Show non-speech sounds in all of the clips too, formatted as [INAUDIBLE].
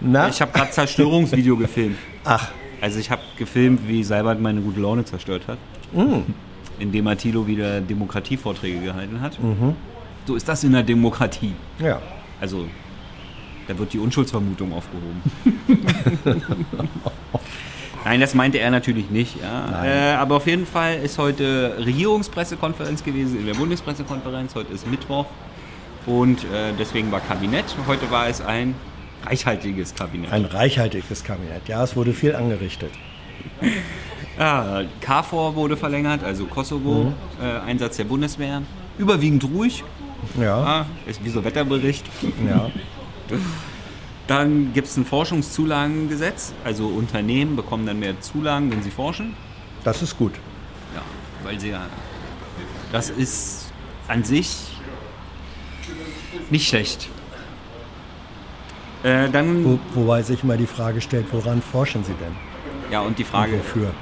Na? Ich habe gerade Zerstörungsvideo gefilmt. Ach, Also ich habe gefilmt, wie Seibert meine gute Laune zerstört hat. Indem er Thilo wieder Demokratievorträge gehalten hat. So ist das in der Demokratie. ja. Also da wird die Unschuldsvermutung aufgehoben. [LAUGHS] Nein, das meinte er natürlich nicht. Ja. Äh, aber auf jeden Fall ist heute Regierungspressekonferenz gewesen in der Bundespressekonferenz. Heute ist Mittwoch und äh, deswegen war Kabinett. Heute war es ein reichhaltiges Kabinett. Ein reichhaltiges Kabinett. Ja, es wurde viel angerichtet. Ja, [LAUGHS] KFOR wurde verlängert, also Kosovo, äh, Einsatz der Bundeswehr. Überwiegend ruhig, Ja, ah, ist wie so Wetterbericht. ja. [LAUGHS] Dann gibt es ein Forschungszulagengesetz, also Unternehmen bekommen dann mehr Zulagen, wenn sie forschen. Das ist gut. Ja, weil sie ja. Das ist an sich nicht schlecht. Äh, dann, Wo, wobei sich mal die Frage stellt, woran forschen Sie denn? ja, und die Und Frage, wofür?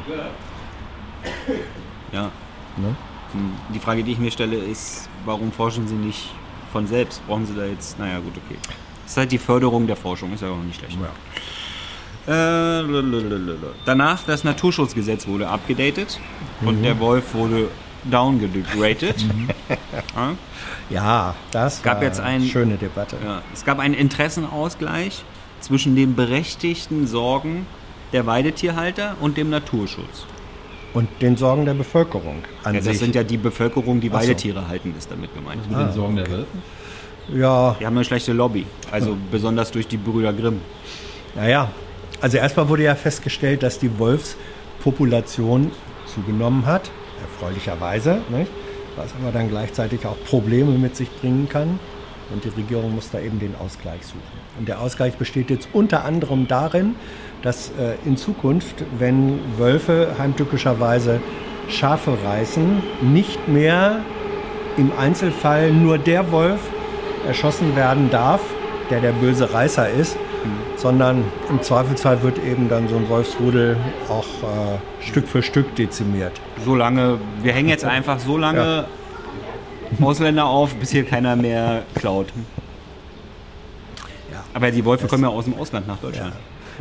ja, Ne? Hm, Die Frage, die ich mir stelle, ist, warum forschen Sie nicht von selbst? Brauchen Sie da jetzt, naja, gut, okay. Das ist halt die Förderung der Forschung, ist ja auch nicht schlecht. Äh, lalalala. danach, das Naturschutzgesetz wurde abgedatet und der Wolf wurde downgraded. ja, Ja, das Gab war jetzt ein- eine schöne Debatte. ja. Es gab einen Interessenausgleich zwischen den berechtigten Sorgen der Weidetierhalter und dem Naturschutz. Und den Sorgen der Bevölkerung an Ja, das sich. sind ja die Bevölkerung, die so. Weidetiere halten, ist damit gemeint. Mit den Sorgen der Wölfe? ja, Die haben eine schlechte Lobby, also besonders durch die Brüder Grimm. naja. Also erstmal wurde ja festgestellt, dass die Wolfspopulation zugenommen hat, erfreulicherweise, nicht? was aber dann gleichzeitig auch Probleme mit sich bringen kann. Und die Regierung muss da eben den Ausgleich suchen. Und der Ausgleich besteht jetzt unter anderem darin, dass äh, in Zukunft, wenn Wölfe heimtückischerweise Schafe reißen, nicht mehr im Einzelfall nur der Wolf erschossen werden darf, der der böse Reißer ist, sondern im Zweifelsfall wird eben dann so ein Wolfsrudel auch äh, Stück für Stück dezimiert. So lange, wir hängen jetzt einfach so lange Ausländer auf, bis hier keiner mehr klaut. Ja. Aber die Wölfe kommen ja aus dem Ausland nach Deutschland.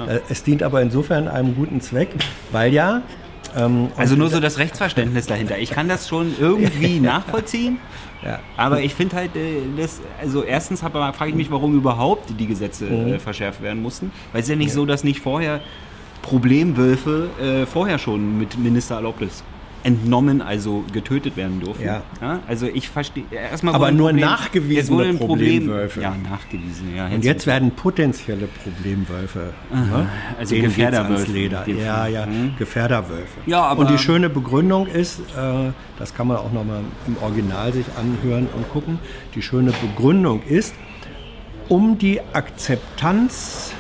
Äh, Es dient aber insofern einem guten Zweck, weil ja. Ähm, Also nur so das Rechtsverständnis dahinter. Ich kann das schon irgendwie [LAUGHS] nachvollziehen, ja, aber ich finde halt, äh, das, also erstens frage ich mich, warum überhaupt die Gesetze Mhm. äh, verschärft werden mussten. Weil es ist ja nicht so, dass nicht vorher Problemwölfe äh, vorher schon mit Ministererlaubnis entnommen, also getötet werden durften. Ja. also ich verstehe erstmal. Aber nur Problem- nachgewiesene Problem, Problemwölfe. Ja, nachgewiesene. Ja, und jetzt werden potenzielle Problemwölfe. Ne? also Denen Gefährderwölfe. Ja, ja, Mhm. Gefährderwölfe. Ja, aber- und die schöne Begründung ist, äh, das kann man auch nochmal im Original sich anhören und gucken, die schöne Begründung ist, um die Akzeptanz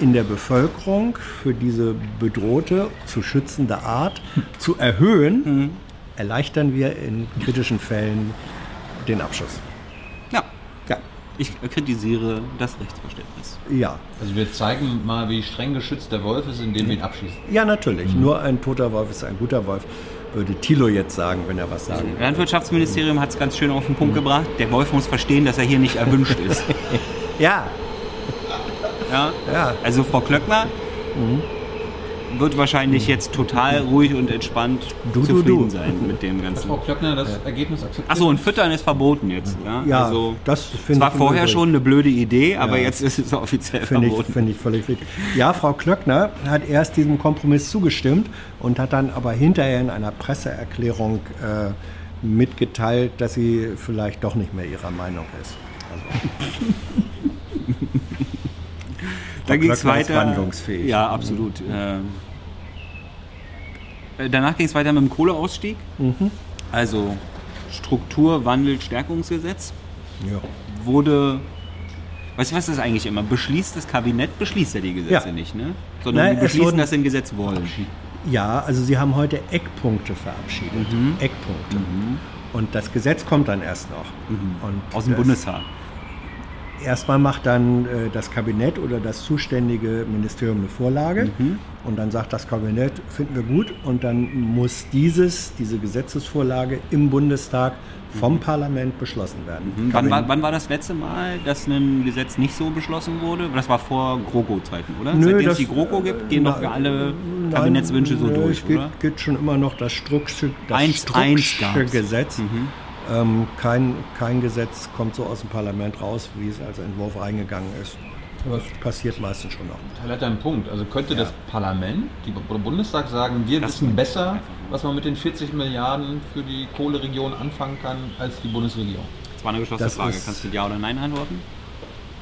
in der Bevölkerung für diese bedrohte, zu schützende Art zu erhöhen, Mhm. erleichtern wir in kritischen Fällen den Abschuss. Ja, Ja, ich kritisiere das Rechtsverständnis. ja. Also wir zeigen mal, wie streng geschützt der Wolf ist, indem wir ihn abschießen. Ja, natürlich. Nur ein toter Wolf ist ein guter Wolf, würde Thilo jetzt sagen, wenn er was sagen Das würde. Landwirtschaftsministerium hat es ganz schön auf den Punkt gebracht. Der Wolf muss verstehen, dass er hier nicht erwünscht ist. [LAUGHS] Ja, Ja? ja. Also Frau Klöckner wird wahrscheinlich jetzt total ruhig und entspannt Du, du, zufrieden du. sein mit dem Hat ganzen. Frau Klöckner das Ergebnis akzeptiert? Achso, und Füttern ist verboten jetzt. Ja, Ja, also, das finde war ich im vorher schon eine blöde Idee, aber Ja. jetzt ist es offiziell Finde ich, verboten. finde ich völlig richtig. Ja, Frau Klöckner hat erst diesem Kompromiss zugestimmt und hat dann aber hinterher in einer Presseerklärung äh, mitgeteilt, dass sie vielleicht doch nicht mehr ihrer Meinung ist. [LAUGHS] Dann ging es ist weiter. wandlungsfähig. Ja, absolut. Ähm, äh, danach ging es weiter mit dem Kohleausstieg. Mhm. Also Strukturwandel, Stärkungsgesetz Ja. wurde. Weißt du, was das eigentlich immer? Beschließt das Kabinett, beschließt ja die Gesetze Ja. nicht, ne? Sondern Nein, die es beschließen, wurden- dass sie ein Gesetz wollen. Ja, also Sie haben heute Eckpunkte verabschiedet. Eckpunkte. Und das Gesetz kommt dann erst noch. Und Aus dem Bundestag. Erstmal macht dann äh, das Kabinett oder das zuständige Ministerium eine Vorlage Mhm. und dann sagt das Kabinett, finden wir gut und dann muss dieses, diese Gesetzesvorlage im Bundestag vom Parlament beschlossen werden. Mhm. Wann war, wann war das letzte Mal, dass ein Gesetz nicht so beschlossen wurde? Das war vor GroKo-Zeiten, oder? Nö, Seitdem das- es die GroKo gibt, gehen doch Nein, alle nein, Kabinettswünsche so nö, durch, es geht, oder? geht schon immer noch das Strucksche, das Eins- Strucksche. Gesetz. Mhm. Ähm, kein, kein Gesetz kommt so aus dem Parlament raus, wie es als Entwurf reingegangen ist. Das passiert meistens schon noch. Teil hat einen Punkt. Also könnte das Parlament, die der Bundestag sagen, wir Das wissen besser, was man mit den 40 Milliarden für die Kohleregion anfangen kann, als die Bundesregierung. Das war eine geschlossene Das Frage. ist- Kannst du Ja oder Nein antworten?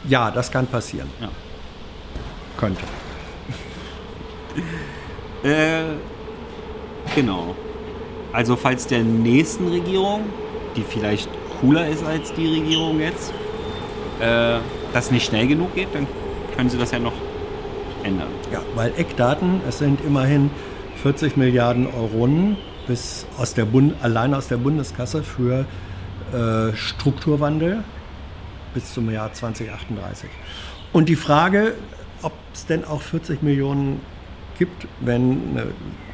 Ja, das kann passieren. Ja. Könnte. [LAUGHS] Äh, genau. Also falls der nächsten Regierung, die vielleicht cooler ist als die Regierung jetzt, äh, das nicht schnell genug geht, dann können sie das ja noch ändern. Ja, weil Eckdaten, es sind immerhin 40 Milliarden Euro bis aus der Bund, allein aus der Bundeskasse für äh, Strukturwandel bis zum Jahr 2038. Und die Frage, ob es denn auch 40 Millionen gibt, wenn eine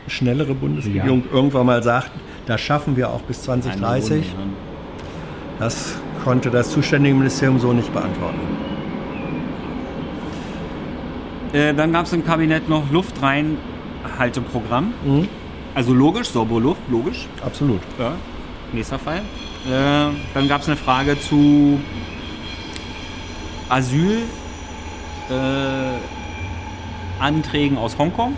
schnellere Bundesregierung irgendwann mal sagt, das schaffen wir auch bis 2030, das konnte das zuständige Ministerium so nicht beantworten. Äh, dann gab es im Kabinett noch Luftreinhalteprogramm. Mhm. Also logisch, saubere Luft, logisch. Absolut. Ja, nächster Fall. Äh, dann gab es eine Frage zu Asyl. Äh, aus Hongkong.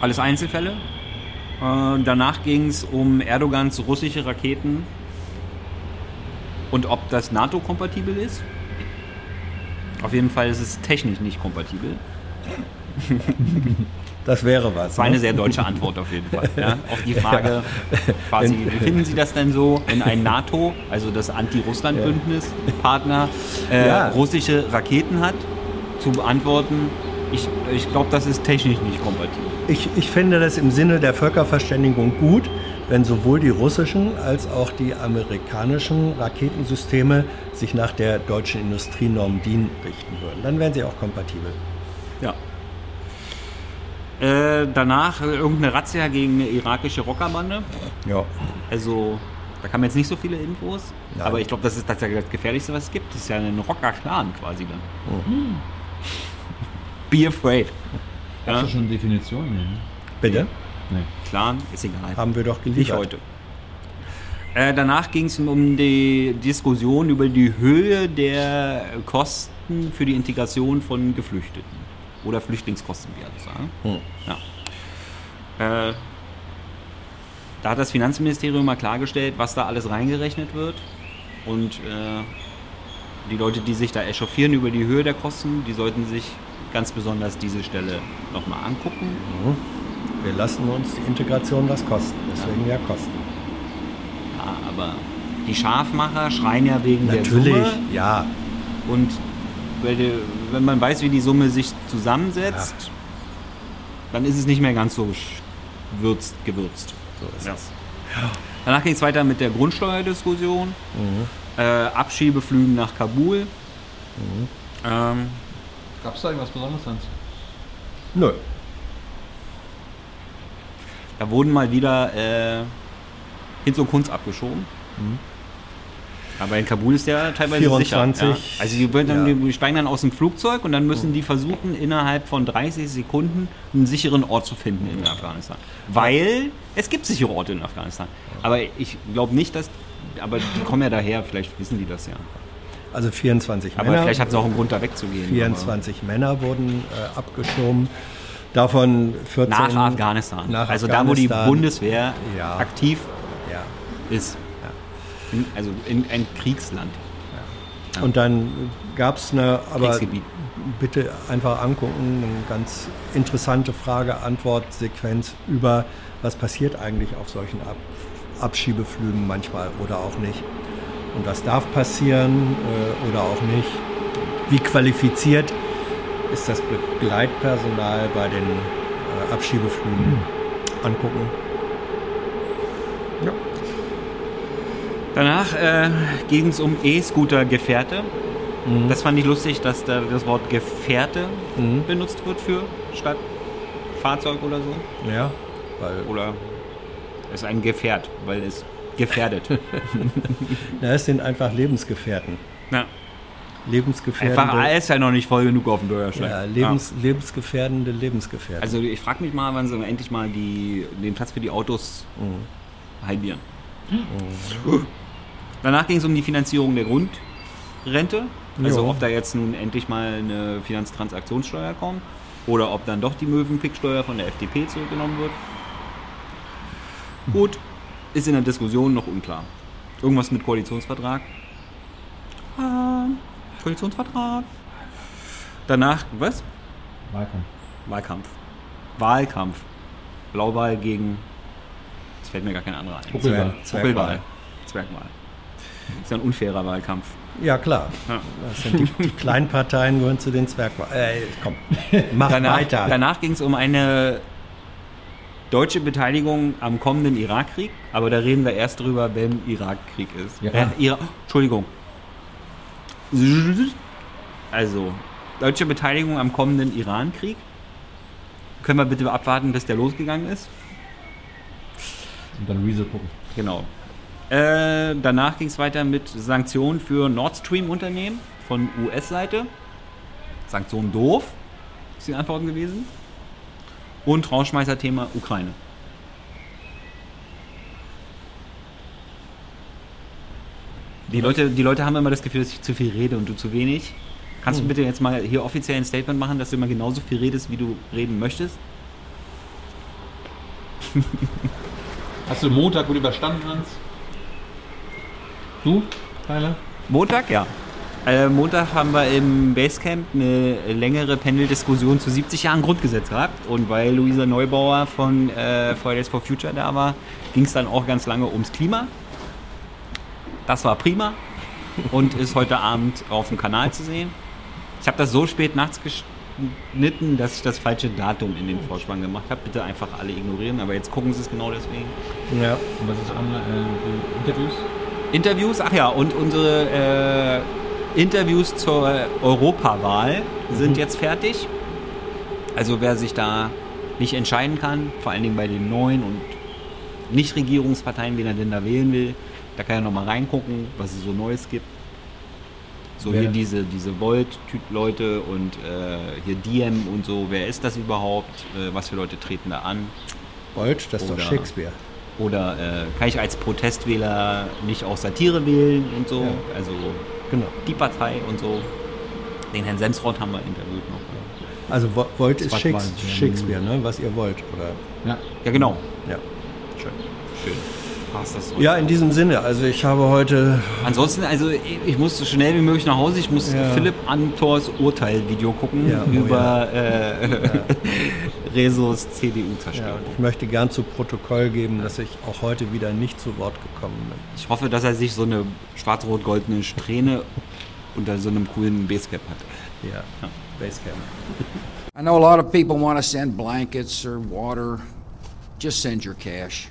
Alles Einzelfälle. Äh, danach ging es um Erdogans russische Raketen und ob das NATO-kompatibel ist. Auf jeden Fall ist es technisch nicht kompatibel. [LAUGHS] Das wäre was. Das war eine ne? sehr deutsche Antwort auf jeden Fall. Ja? Auf die [LAUGHS] Frage, quasi, wie finden Sie das denn so, wenn ein NATO, also das Anti-Russland-Bündnis, Partner, äh, Ja. russische Raketen hat? Zu beantworten, ich, ich glaube, das ist technisch nicht kompatibel. Ich, ich finde das im Sinne der Völkerverständigung gut, wenn sowohl die russischen als auch die amerikanischen Raketensysteme sich nach der deutschen Industrienorm DIN richten würden. Dann wären sie auch kompatibel. Ja. Äh, danach äh, irgendeine Razzia gegen eine irakische Rockerbande. Ja. Also, da kamen jetzt nicht so viele Infos. Nein. Aber ich glaube, das ist tatsächlich das Gefährlichste, was es gibt. Das ist ja ein Rocker-Clan quasi dann. Be afraid. Ja? es schon eine Definition? Nee, ne? Bitte? Nee. Clan ist egal. Haben wir doch Nicht geliefert. heute. Äh, danach ging es um die Diskussion über die Höhe der Kosten für die Integration von Geflüchteten. Oder Flüchtlingskosten, wie alle sagen. Hm. Ja. Äh, da hat das Finanzministerium mal klargestellt, was da alles reingerechnet wird. Und äh, die Leute, die sich da echauffieren über die Höhe der Kosten, die sollten sich ganz besonders diese Stelle nochmal angucken. Wir lassen uns die Integration was kosten. Deswegen ja Kosten. Ja, aber die Scharfmacher schreien ja wegen der Natürlich, Summe. ja. Und wenn man weiß, wie die Summe sich zusammensetzt, dann ist es nicht mehr ganz so würzt, gewürzt. So ist Ja. es. Danach ging es weiter mit der Grundsteuerdiskussion. Äh, Abschiebeflügen nach Kabul. Ähm, Gab es da irgendwas Besonderes, Hans? Nö. da wurden mal wieder äh, Hinz und Kunst abgeschoben. Aber in Kabul ist der teilweise 24, sicher. Ja? Also die, dann, ja. die steigen dann aus dem Flugzeug und dann müssen die versuchen, innerhalb von 30 Sekunden einen sicheren Ort zu finden in Afghanistan. Weil es gibt sichere Orte in Afghanistan. Aber ich glaube nicht, dass. Aber die kommen ja daher, vielleicht wissen die das ja. Also 24 Aber Männer. vielleicht hat es auch einen Grund, da wegzugehen. 24 Männer wurden äh, abgeschoben. Davon 14 Aber nach Afghanistan. nach also da, wo die Afghanistan. Bundeswehr Ja. aktiv Ja. ist. In, also in ein Kriegsland. Und dann gab es eine, aber bitte einfach angucken, eine ganz interessante Frage-Antwort-Sequenz über, was passiert eigentlich auf solchen Ab Abschiebeflügen manchmal oder auch nicht. Und was darf passieren äh, oder auch nicht. Wie qualifiziert ist das Begleitpersonal bei den äh, Abschiebeflügen? Angucken. Danach äh, ging es um E-Scooter-Gefährte. Das fand ich lustig, dass da das Wort Gefährte benutzt wird für statt Fahrzeug oder so. Ja, weil Oder es ist ein Gefährt, weil es gefährdet. [LAUGHS] na, es sind einfach Lebensgefährten. ja. Lebensgefährdende, Einfach A ist ja noch nicht voll genug auf dem Bürgersteig. ja, Lebens, lebensgefährdende Lebensgefährten. Also ich frage mich mal, wann sie endlich mal die, den Platz für die Autos halbieren. Danach ging es um die Finanzierung der Grundrente. Also Jo. ob da jetzt nun endlich mal eine Finanztransaktionssteuer kommt oder ob dann doch die Möwenpicksteuer von der FDP zurückgenommen wird. Gut, ist in der Diskussion noch unklar. Irgendwas mit Koalitionsvertrag. Ah, Koalitionsvertrag. Danach, was? Wahlkampf. Wahlkampf. Wahlkampf. Blauwahl gegen. Es fällt mir gar kein anderer ein. Buckelwahl. Buckelwahl. Zwergwahl. Ist ja ein unfairer Wahlkampf. ja, klar. Ja. Das sind die, [LAUGHS] die kleinen Parteien gehören zu den Zwergwahlen. Äh, komm, [LAUGHS] mach Danach, weiter. danach ging es um eine deutsche Beteiligung am kommenden Irakkrieg, aber da reden wir erst drüber, wenn Irakkrieg ist. Ja. Äh, Ira Entschuldigung. Also, deutsche Beteiligung am kommenden Irankrieg. Können wir bitte abwarten, bis der losgegangen ist? Und dann Rezo gucken. Genau. Äh, danach ging es weiter mit Sanktionen für Nord Stream-Unternehmen von US-Seite. Sanktionen doof, ist die Antworten gewesen. Und Rauschmeißer-Thema Ukraine. Die Leute, die Leute haben immer das Gefühl, dass ich zu viel rede und du zu wenig. Kannst du bitte jetzt mal hier offiziell ein Statement machen, dass du immer genauso viel redest, wie du reden möchtest? [LAUGHS] Hast du Montag gut überstanden, Hans? Du, Tyler? Montag, ja. Äh, Montag haben wir im Basecamp eine längere Panel-Diskussion zu 70 Jahren Grundgesetz gehabt. Und weil Luisa Neubauer von äh, Fridays for Future da war, ging es dann auch ganz lange ums Klima. Das war prima und ist heute Abend auf dem Kanal zu sehen. Ich habe das so spät nachts geschnitten, dass ich das falsche Datum in den Vorspann gemacht habe. Bitte einfach alle ignorieren, aber jetzt gucken Sie es genau deswegen. ja. Und was ist online? Äh, Interviews? Interviews, ach ja, und unsere äh, Interviews zur Europawahl sind jetzt fertig. Also wer sich da nicht entscheiden kann, vor allen Dingen bei den neuen und Nichtregierungsparteien, wen er denn da wählen will, da kann er nochmal reingucken, was es so Neues gibt. So Wer hier diese, diese Volt-Typ-Leute und äh, hier Diem und so, wer ist das überhaupt? Äh, was für Leute treten da an? Volt, das ist doch Oder- Shakespeare. Oder äh, kann ich als Protestwähler nicht auch Satire wählen und so? Ja. Also Genau. die Partei und so. Den Herrn Semsrott haben wir interviewt noch. Also Wo- Volt ist Zweit Shakes waren sie, ja. Shakespeare, ne? was ihr wollt. Oder? Ja. Ja, genau. Ja. Schön. Schön. Passt das so. ja, in diesem Sinne. Also ich habe heute Ansonsten, also ich, muss so schnell wie möglich nach Hause. Ich muss Ja. Philipp Antors Urteil-Video gucken Ja, oh über äh, [LAUGHS] Resos Ja, CDU-Zerstörung. und ich möchte gern zu Protokoll geben, dass ich auch heute wieder nicht zu Wort gekommen bin. Ich hoffe, dass er sich so eine schwarz-rot-goldene Strähne unter so einem coolen Basecap hat. Ja, Basecamp. I know a lot of people want to send blankets or water. Just send your cash.